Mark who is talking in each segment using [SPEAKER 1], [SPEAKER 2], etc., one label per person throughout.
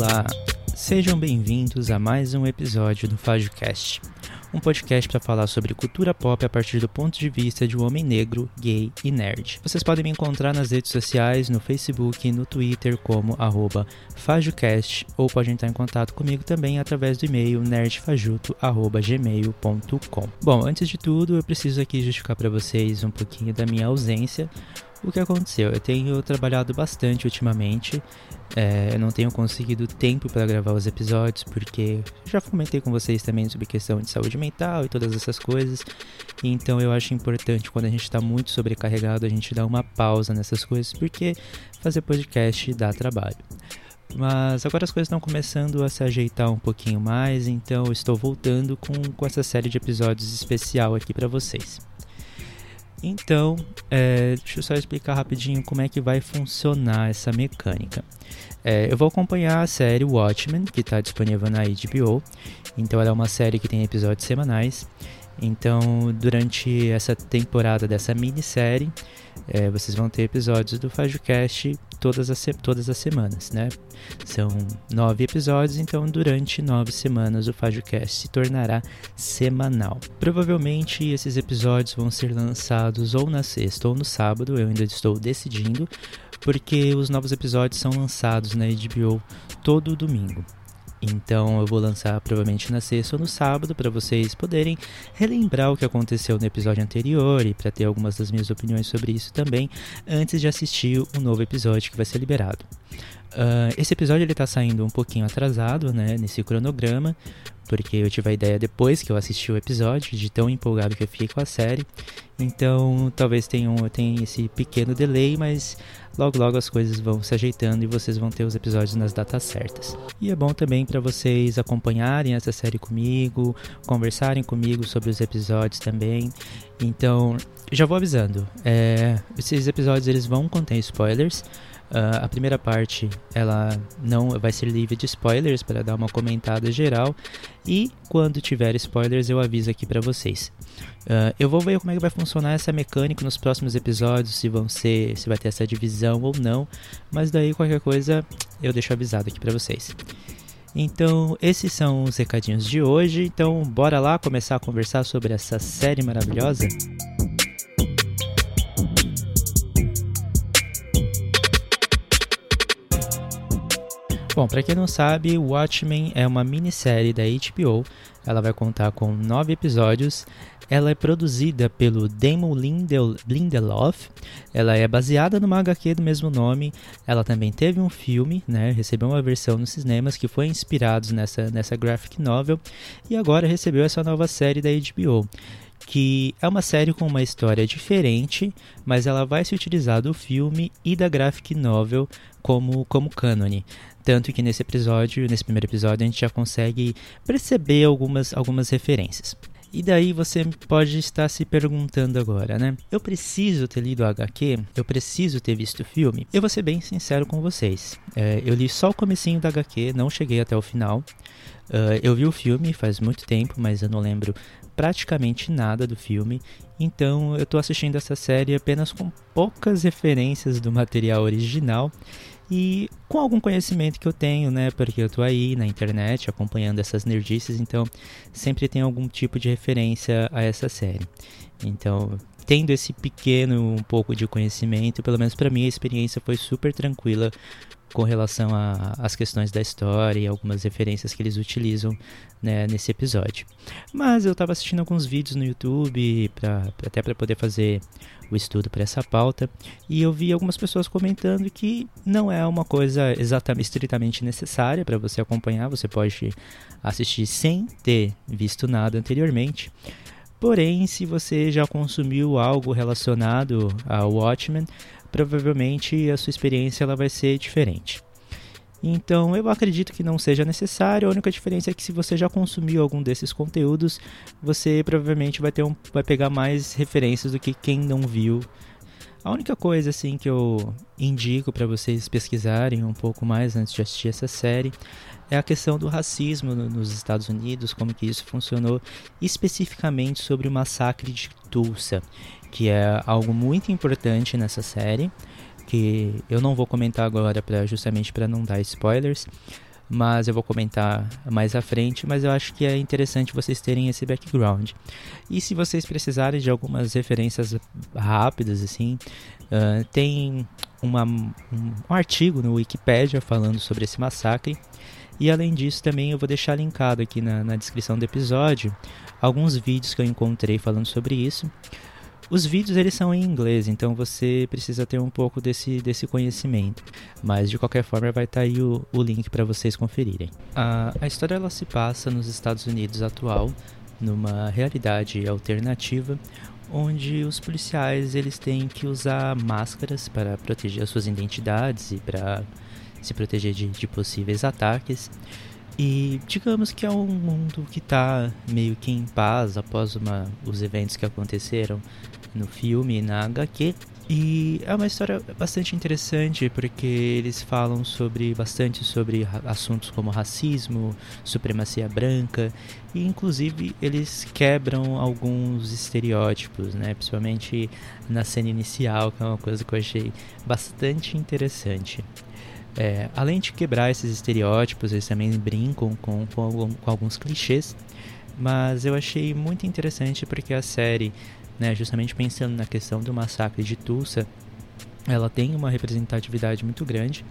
[SPEAKER 1] Olá, sejam bem-vindos a mais um episódio do FajoCast, um podcast para falar sobre cultura pop a partir do ponto de vista de um homem negro, gay e nerd. Vocês podem me encontrar nas redes sociais, no Facebook e no Twitter como FajoCast, ou podem entrar em contato comigo também através do e-mail nerdfajuto.gmail.com. Bom, antes de tudo, eu preciso aqui justificar para vocês um pouquinho da minha ausência. O que aconteceu? Eu tenho trabalhado bastante ultimamente. É, eu não tenho conseguido tempo para gravar os episódios porque já comentei com vocês também sobre questão de saúde mental e todas essas coisas. Então eu acho importante quando a gente está muito sobrecarregado a gente dar uma pausa nessas coisas porque fazer podcast dá trabalho. Mas agora as coisas estão começando a se ajeitar um pouquinho mais, então estou voltando com, com essa série de episódios especial aqui para vocês. Então, é, deixa eu só explicar rapidinho como é que vai funcionar essa mecânica. É, eu vou acompanhar a série Watchmen, que está disponível na HBO. Então, ela é uma série que tem episódios semanais. Então, durante essa temporada dessa minissérie, é, vocês vão ter episódios do FajoCast todas as, todas as semanas, né? São nove episódios, então durante nove semanas o FajoCast se tornará semanal. Provavelmente esses episódios vão ser lançados ou na sexta ou no sábado, eu ainda estou decidindo, porque os novos episódios são lançados na HBO todo domingo. Então eu vou lançar provavelmente na sexta ou no sábado para vocês poderem relembrar o que aconteceu no episódio anterior e para ter algumas das minhas opiniões sobre isso também antes de assistir o novo episódio que vai ser liberado. Uh, esse episódio ele tá saindo um pouquinho atrasado, né, nesse cronograma, porque eu tive a ideia depois que eu assisti o episódio, de tão empolgado que eu fiquei com a série. Então, talvez tenha, um, tenha esse pequeno delay, mas logo logo as coisas vão se ajeitando e vocês vão ter os episódios nas datas certas. E é bom também para vocês acompanharem essa série comigo, conversarem comigo sobre os episódios também. Então, já vou avisando, é, esses episódios eles vão conter spoilers. Uh, a primeira parte ela não vai ser livre de spoilers para dar uma comentada geral e quando tiver spoilers eu aviso aqui para vocês. Uh, eu vou ver como é que vai funcionar essa mecânica nos próximos episódios, se vão ser, se vai ter essa divisão ou não, mas daí qualquer coisa eu deixo avisado aqui para vocês. Então, esses são os recadinhos de hoje. Então, bora lá começar a conversar sobre essa série maravilhosa? Bom, para quem não sabe, Watchmen é uma minissérie da HBO. Ela vai contar com nove episódios. Ela é produzida pelo Damon Lindel Lindelof. Ela é baseada numa HQ do mesmo nome. Ela também teve um filme, né? Recebeu uma versão nos cinemas que foi inspirado nessa, nessa graphic novel. E agora recebeu essa nova série da HBO que é uma série com uma história diferente, mas ela vai se utilizar do filme e da graphic novel como, como cânone. Tanto que nesse episódio, nesse primeiro episódio, a gente já consegue perceber algumas, algumas referências. E daí você pode estar se perguntando agora, né? Eu preciso ter lido o HQ? Eu preciso ter visto o filme? Eu vou ser bem sincero com vocês. É, eu li só o comecinho da HQ, não cheguei até o final. Uh, eu vi o filme faz muito tempo, mas eu não lembro praticamente nada do filme. Então eu estou assistindo essa série apenas com poucas referências do material original e com algum conhecimento que eu tenho, né? Porque eu tô aí na internet acompanhando essas nerdices, então sempre tem algum tipo de referência a essa série. Então, tendo esse pequeno um pouco de conhecimento, pelo menos para mim a experiência foi super tranquila com relação às questões da história e algumas referências que eles utilizam né, nesse episódio. Mas eu estava assistindo alguns vídeos no YouTube, pra, até para poder fazer o estudo para essa pauta, e eu vi algumas pessoas comentando que não é uma coisa exatamente estritamente necessária para você acompanhar, você pode assistir sem ter visto nada anteriormente. Porém, se você já consumiu algo relacionado ao Watchmen, provavelmente a sua experiência ela vai ser diferente. Então eu acredito que não seja necessário, a única diferença é que se você já consumiu algum desses conteúdos, você provavelmente vai, ter um, vai pegar mais referências do que quem não viu. A única coisa assim que eu indico para vocês pesquisarem um pouco mais antes de assistir essa série é a questão do racismo nos Estados Unidos, como que isso funcionou, especificamente sobre o massacre de Tulsa, que é algo muito importante nessa série, que eu não vou comentar agora pra, justamente para não dar spoilers. Mas eu vou comentar mais à frente, mas eu acho que é interessante vocês terem esse background. E se vocês precisarem de algumas referências rápidas, assim, uh, tem uma, um, um artigo no Wikipedia falando sobre esse massacre. E além disso, também eu vou deixar linkado aqui na, na descrição do episódio alguns vídeos que eu encontrei falando sobre isso. Os vídeos eles são em inglês, então você precisa ter um pouco desse, desse conhecimento. Mas de qualquer forma vai estar tá aí o, o link para vocês conferirem. A, a história ela se passa nos Estados Unidos atual, numa realidade alternativa, onde os policiais eles têm que usar máscaras para proteger as suas identidades e para se proteger de, de possíveis ataques. E digamos que é um mundo que está meio que em paz após uma, os eventos que aconteceram no filme e na HQ. E é uma história bastante interessante porque eles falam sobre bastante sobre assuntos como racismo, supremacia branca e inclusive eles quebram alguns estereótipos, né? Principalmente na cena inicial, que é uma coisa que eu achei bastante interessante. É, além de quebrar esses estereótipos, eles também brincam com, com, com alguns clichês, mas eu achei muito interessante porque a série né, justamente pensando na questão do massacre de Tulsa, ela tem uma representatividade muito grande,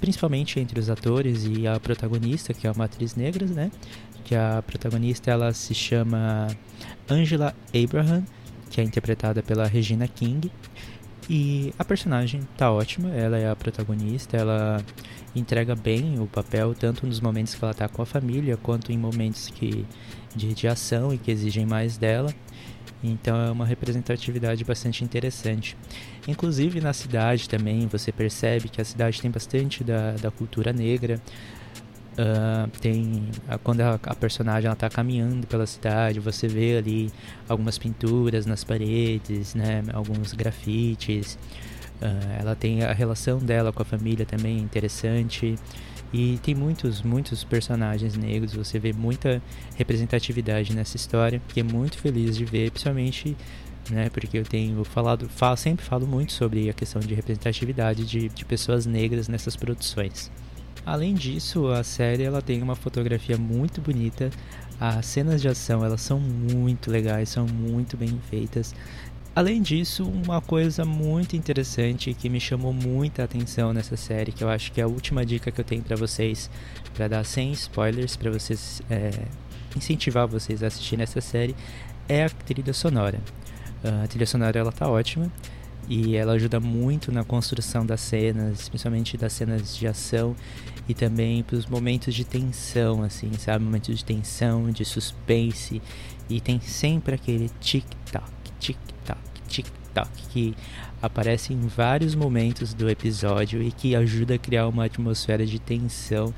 [SPEAKER 1] principalmente entre os atores e a protagonista, que é uma atriz negra, né? Que a protagonista ela se chama Angela Abraham, que é interpretada pela Regina King. E a personagem tá ótima, ela é a protagonista, ela entrega bem o papel, tanto nos momentos que ela tá com a família, quanto em momentos que, de, de ação e que exigem mais dela. Então é uma representatividade bastante interessante. Inclusive na cidade também você percebe que a cidade tem bastante da, da cultura negra. Uh, tem quando a, a personagem está caminhando pela cidade, você vê ali algumas pinturas nas paredes, né, alguns grafites. Uh, ela tem a relação dela com a família também interessante. E tem muitos, muitos personagens negros, você vê muita representatividade nessa história, que é muito feliz de ver, principalmente, né, porque eu tenho falado, falo, sempre falo muito sobre a questão de representatividade de, de pessoas negras nessas produções. Além disso, a série ela tem uma fotografia muito bonita, as cenas de ação elas são muito legais, são muito bem feitas. Além disso, uma coisa muito interessante que me chamou muita atenção nessa série, que eu acho que é a última dica que eu tenho para vocês, para dar sem spoilers, para vocês é, incentivar vocês a assistirem essa série, é a trilha sonora. A trilha sonora ela tá ótima e ela ajuda muito na construção das cenas, principalmente das cenas de ação e também para os momentos de tensão, assim, sabe, momentos de tensão, de suspense. E tem sempre aquele tic-tac, tic TikTok que aparece em vários momentos do episódio e que ajuda a criar uma atmosfera de tensão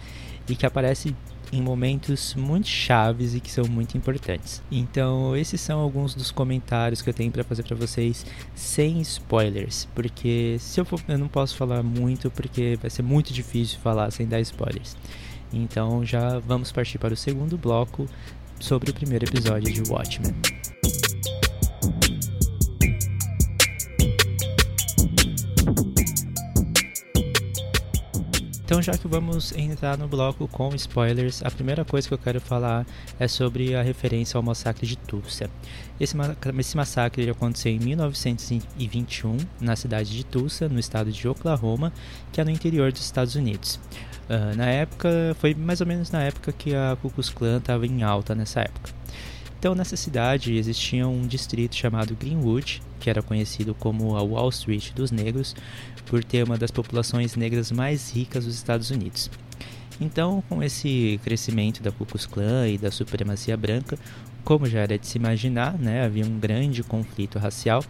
[SPEAKER 1] e que aparece em momentos muito chaves e que são muito importantes. Então, esses são alguns dos comentários que eu tenho para fazer para vocês sem spoilers, porque se eu for, eu não posso falar muito porque vai ser muito difícil falar sem dar spoilers. Então, já vamos partir para o segundo bloco sobre o primeiro episódio de Watchmen. Então, já que vamos entrar no bloco com spoilers, a primeira coisa que eu quero falar é sobre a referência ao massacre de Tulsa. Esse, esse massacre aconteceu em 1921 na cidade de Tulsa, no estado de Oklahoma, que é no interior dos Estados Unidos. Uh, na época, foi mais ou menos na época que a Ku Klux Klan estava em alta nessa época. Então, nessa cidade existia um distrito chamado Greenwood, que era conhecido como a Wall Street dos negros, por ter uma das populações negras mais ricas dos Estados Unidos. Então, com esse crescimento da Ku Klux Klan e da supremacia branca, como já era de se imaginar, né, havia um grande conflito racial,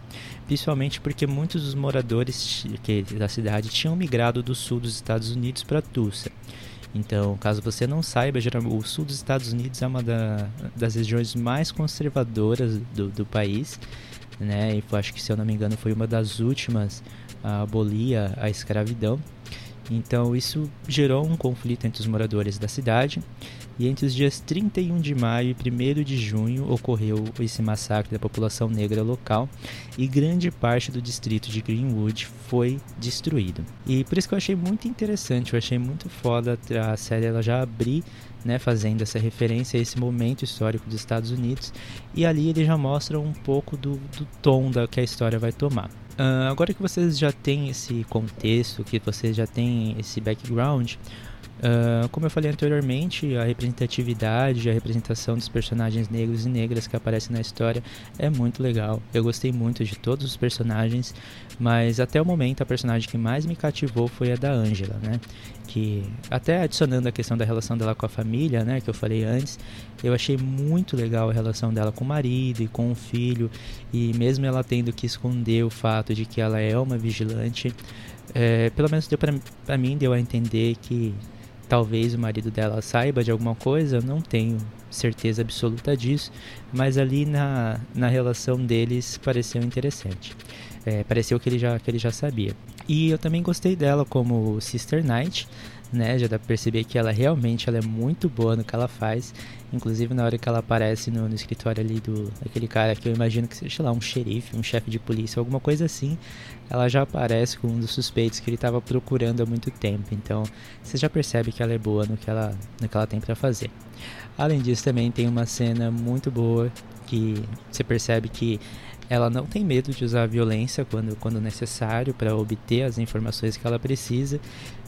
[SPEAKER 1] principalmente porque muitos dos moradores da cidade tinham migrado do sul dos Estados Unidos para Tulsa. Então, caso você não saiba, o sul dos Estados Unidos é uma da, das regiões mais conservadoras do, do país, né? E acho que, se eu não me engano, foi uma das últimas a abolir a, a escravidão. Então isso gerou um conflito entre os moradores da cidade e entre os dias 31 de maio e 1 de junho ocorreu esse massacre da população negra local e grande parte do distrito de Greenwood foi destruído. E por isso que eu achei muito interessante, eu achei muito foda a série ela já abrir né, fazendo essa referência a esse momento histórico dos Estados Unidos e ali ele já mostra um pouco do, do tom da que a história vai tomar. Uh, agora que vocês já têm esse contexto, que vocês já têm esse background, Uh, como eu falei anteriormente, a representatividade, a representação dos personagens negros e negras que aparecem na história é muito legal. Eu gostei muito de todos os personagens, mas até o momento a personagem que mais me cativou foi a da Angela, né? Que até adicionando a questão da relação dela com a família, né, que eu falei antes, eu achei muito legal a relação dela com o marido e com o filho, e mesmo ela tendo que esconder o fato de que ela é uma vigilante, é, pelo menos deu para mim deu a entender que Talvez o marido dela saiba de alguma coisa, eu não tenho certeza absoluta disso, mas ali na, na relação deles pareceu interessante. É, pareceu que ele, já, que ele já sabia. E eu também gostei dela como Sister Knight, né? Já dá pra perceber que ela realmente ela é muito boa no que ela faz. Inclusive na hora que ela aparece no, no escritório ali do aquele cara que eu imagino que seja lá um xerife, um chefe de polícia, alguma coisa assim, ela já aparece com um dos suspeitos que ele estava procurando há muito tempo. Então você já percebe que ela é boa no que ela, no que ela tem para fazer. Além disso, também tem uma cena muito boa que você percebe que ela não tem medo de usar a violência quando, quando necessário para obter as informações que ela precisa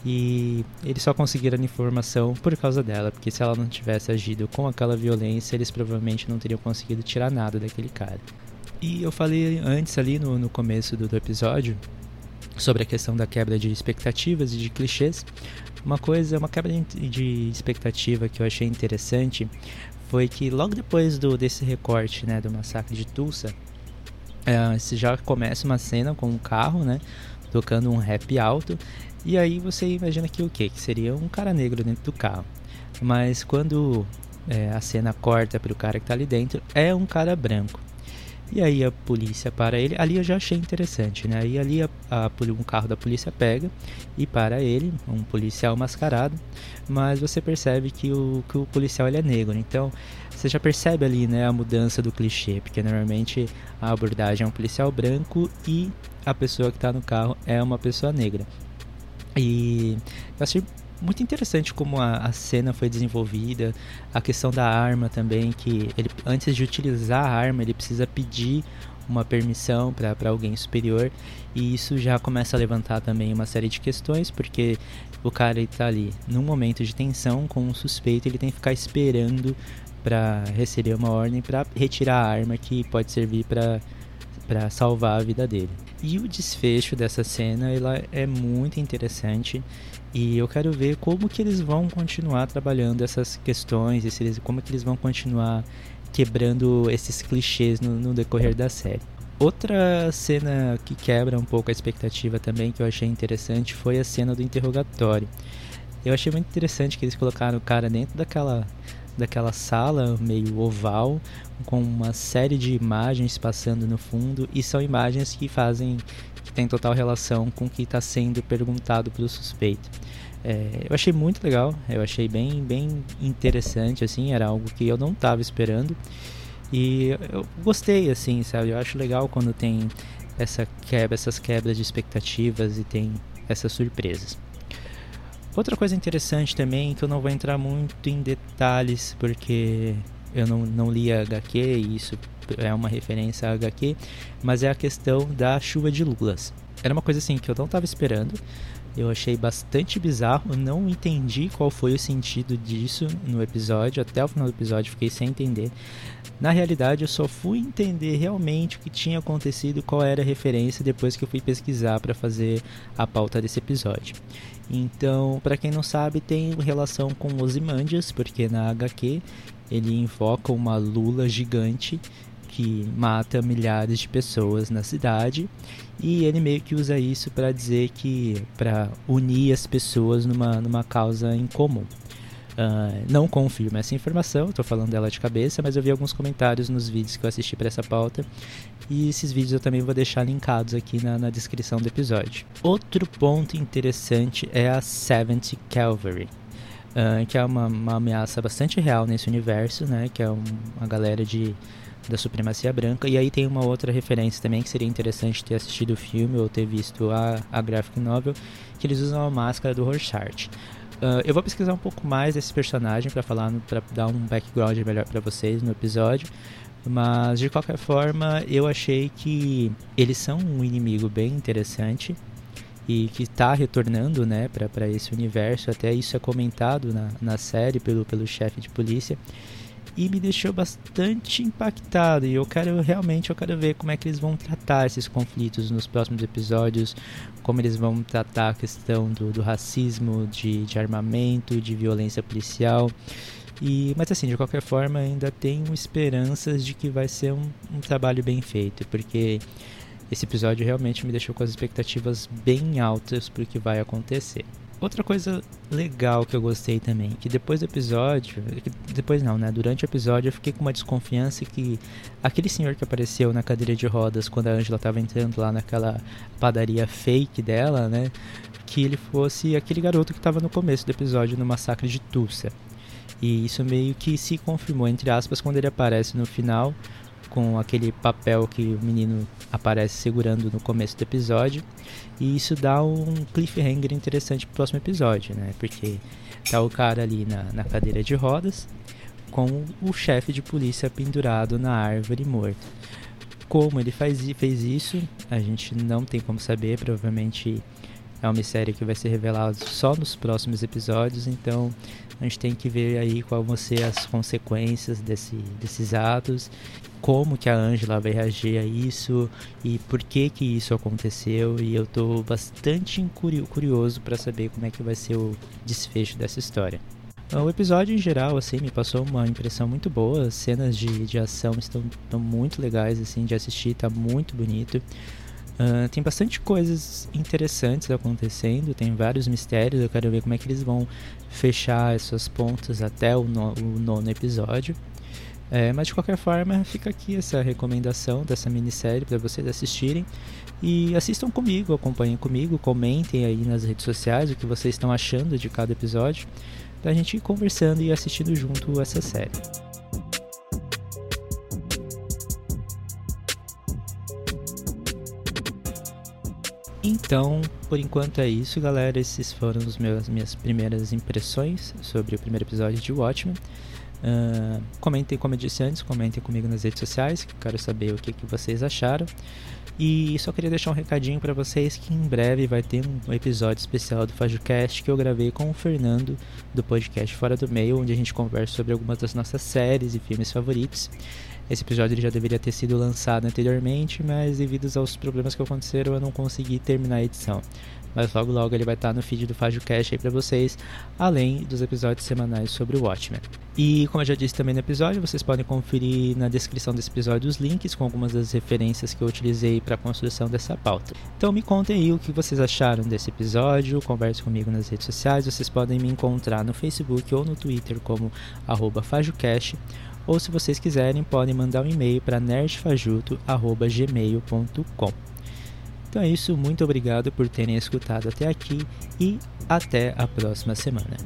[SPEAKER 1] e eles só conseguiram a informação por causa dela, porque se ela não tivesse agido com aquela violência, eles provavelmente não teriam conseguido tirar nada daquele cara. E eu falei antes ali no, no começo do, do episódio sobre a questão da quebra de expectativas e de clichês. Uma coisa, uma quebra de expectativa que eu achei interessante foi que logo depois do desse recorte, né, do massacre de Tulsa, é, você já começa uma cena com um carro, né? Tocando um rap alto. E aí você imagina que o quê? Que seria um cara negro dentro do carro. Mas quando é, a cena corta para o cara que está ali dentro, é um cara branco. E aí a polícia para ele. Ali eu já achei interessante, né? Aí ali a, a, um carro da polícia pega e para ele, um policial mascarado. Mas você percebe que o, que o policial ele é negro. Então você já percebe ali, né, a mudança do clichê, porque normalmente a abordagem é um policial branco e a pessoa que está no carro é uma pessoa negra. E eu achei muito interessante como a, a, cena foi desenvolvida, a questão da arma também, que ele antes de utilizar a arma ele precisa pedir uma permissão para alguém superior e isso já começa a levantar também uma série de questões porque o cara está ali num momento de tensão com um suspeito ele tem que ficar esperando para receber uma ordem para retirar a arma que pode servir para para salvar a vida dele. E o desfecho dessa cena ela é muito interessante e eu quero ver como que eles vão continuar trabalhando essas questões, esses, como que eles vão continuar quebrando esses clichês no, no decorrer da série. Outra cena que quebra um pouco a expectativa também, que eu achei interessante, foi a cena do interrogatório. Eu achei muito interessante que eles colocaram o cara dentro daquela, daquela sala meio oval, com uma série de imagens passando no fundo, e são imagens que fazem que tem total relação com o que está sendo perguntado para o suspeito. É, eu achei muito legal, eu achei bem, bem interessante, assim, era algo que eu não estava esperando e eu gostei, assim, sabe? Eu acho legal quando tem essa quebra, essas quebras de expectativas e tem essas surpresas. Outra coisa interessante também, que eu não vou entrar muito em detalhes, porque eu não, não li a HQ e isso é uma referência a HQ, mas é a questão da chuva de lulas. Era uma coisa assim que eu não estava esperando. Eu achei bastante bizarro, não entendi qual foi o sentido disso no episódio, até o final do episódio fiquei sem entender. Na realidade, eu só fui entender realmente o que tinha acontecido, qual era a referência depois que eu fui pesquisar para fazer a pauta desse episódio. Então, para quem não sabe, tem relação com os Imandias, porque na HQ ele invoca uma lula gigante que mata milhares de pessoas na cidade e ele meio que usa isso para dizer que para unir as pessoas numa, numa causa em comum. Uh, não confirma essa informação, estou falando dela de cabeça, mas eu vi alguns comentários nos vídeos que eu assisti para essa pauta e esses vídeos eu também vou deixar linkados aqui na, na descrição do episódio. Outro ponto interessante é a 70 Calvary. Uh, que é uma, uma, ameaça bastante real nesse universo, né? Que é um, uma galera de da supremacia branca. E aí tem uma outra referência também que seria interessante ter assistido o filme ou ter visto a, a graphic novel, que eles usam a máscara do Rorschach. Uh, eu vou pesquisar um pouco mais desse personagem para falar, para dar um background melhor para vocês no episódio. Mas de qualquer forma, eu achei que eles são um inimigo bem interessante e que está retornando, né, para esse universo. Até isso é comentado na, na série pelo pelo chefe de polícia e me deixou bastante impactado. E eu quero realmente eu quero ver como é que eles vão tratar esses conflitos nos próximos episódios como eles vão tratar a questão do, do racismo de, de armamento de violência policial. E mas assim de qualquer forma ainda tenho esperanças de que vai ser um, um trabalho bem feito porque esse episódio realmente me deixou com as expectativas bem altas para o que vai acontecer Outra coisa legal que eu gostei também, que depois do episódio, depois não, né? Durante o episódio eu fiquei com uma desconfiança que aquele senhor que apareceu na cadeira de rodas quando a Angela estava entrando lá naquela padaria fake dela, né? Que ele fosse aquele garoto que estava no começo do episódio no massacre de Tulsa. E isso meio que se confirmou, entre aspas, quando ele aparece no final com aquele papel que o menino aparece segurando no começo do episódio. E isso dá um cliffhanger interessante pro próximo episódio, né? Porque tá o cara ali na, na cadeira de rodas com o chefe de polícia pendurado na árvore morto. Como ele faz, fez isso, a gente não tem como saber, provavelmente é um mistério que vai ser revelado só nos próximos episódios, então a gente tem que ver aí qual vão ser as consequências desse, desses atos como que a Angela vai reagir a isso e por que que isso aconteceu e eu estou bastante curioso para saber como é que vai ser o desfecho dessa história. O episódio em geral, assim, me passou uma impressão muito boa. As cenas de, de ação estão, estão muito legais, assim, de assistir, tá muito bonito. Uh, tem bastante coisas interessantes acontecendo, tem vários mistérios. Eu quero ver como é que eles vão fechar essas pontas até o, no, o nono episódio. É, mas de qualquer forma, fica aqui essa recomendação dessa minissérie para vocês assistirem. E assistam comigo, acompanhem comigo, comentem aí nas redes sociais o que vocês estão achando de cada episódio, para a gente ir conversando e assistindo junto essa série. Então, por enquanto é isso, galera. Esses foram os meus, minhas primeiras impressões sobre o primeiro episódio de Watchmen. Uh, comentem, como eu disse antes, comentem comigo nas redes sociais, que eu quero saber o que, que vocês acharam. E só queria deixar um recadinho para vocês que em breve vai ter um episódio especial do FajoCast que eu gravei com o Fernando do podcast Fora do Meio, onde a gente conversa sobre algumas das nossas séries e filmes favoritos. Esse episódio ele já deveria ter sido lançado anteriormente, mas devido aos problemas que aconteceram eu não consegui terminar a edição mas logo logo ele vai estar no feed do FajoCast aí para vocês, além dos episódios semanais sobre o Watchmen. E como eu já disse também no episódio, vocês podem conferir na descrição desse episódio os links com algumas das referências que eu utilizei para a construção dessa pauta. Então me contem aí o que vocês acharam desse episódio, converse comigo nas redes sociais, vocês podem me encontrar no Facebook ou no Twitter como FajoCast, ou se vocês quiserem podem mandar um e-mail para nerdfajuto.gmail.com. Então é isso, muito obrigado por terem escutado até aqui e até a próxima semana.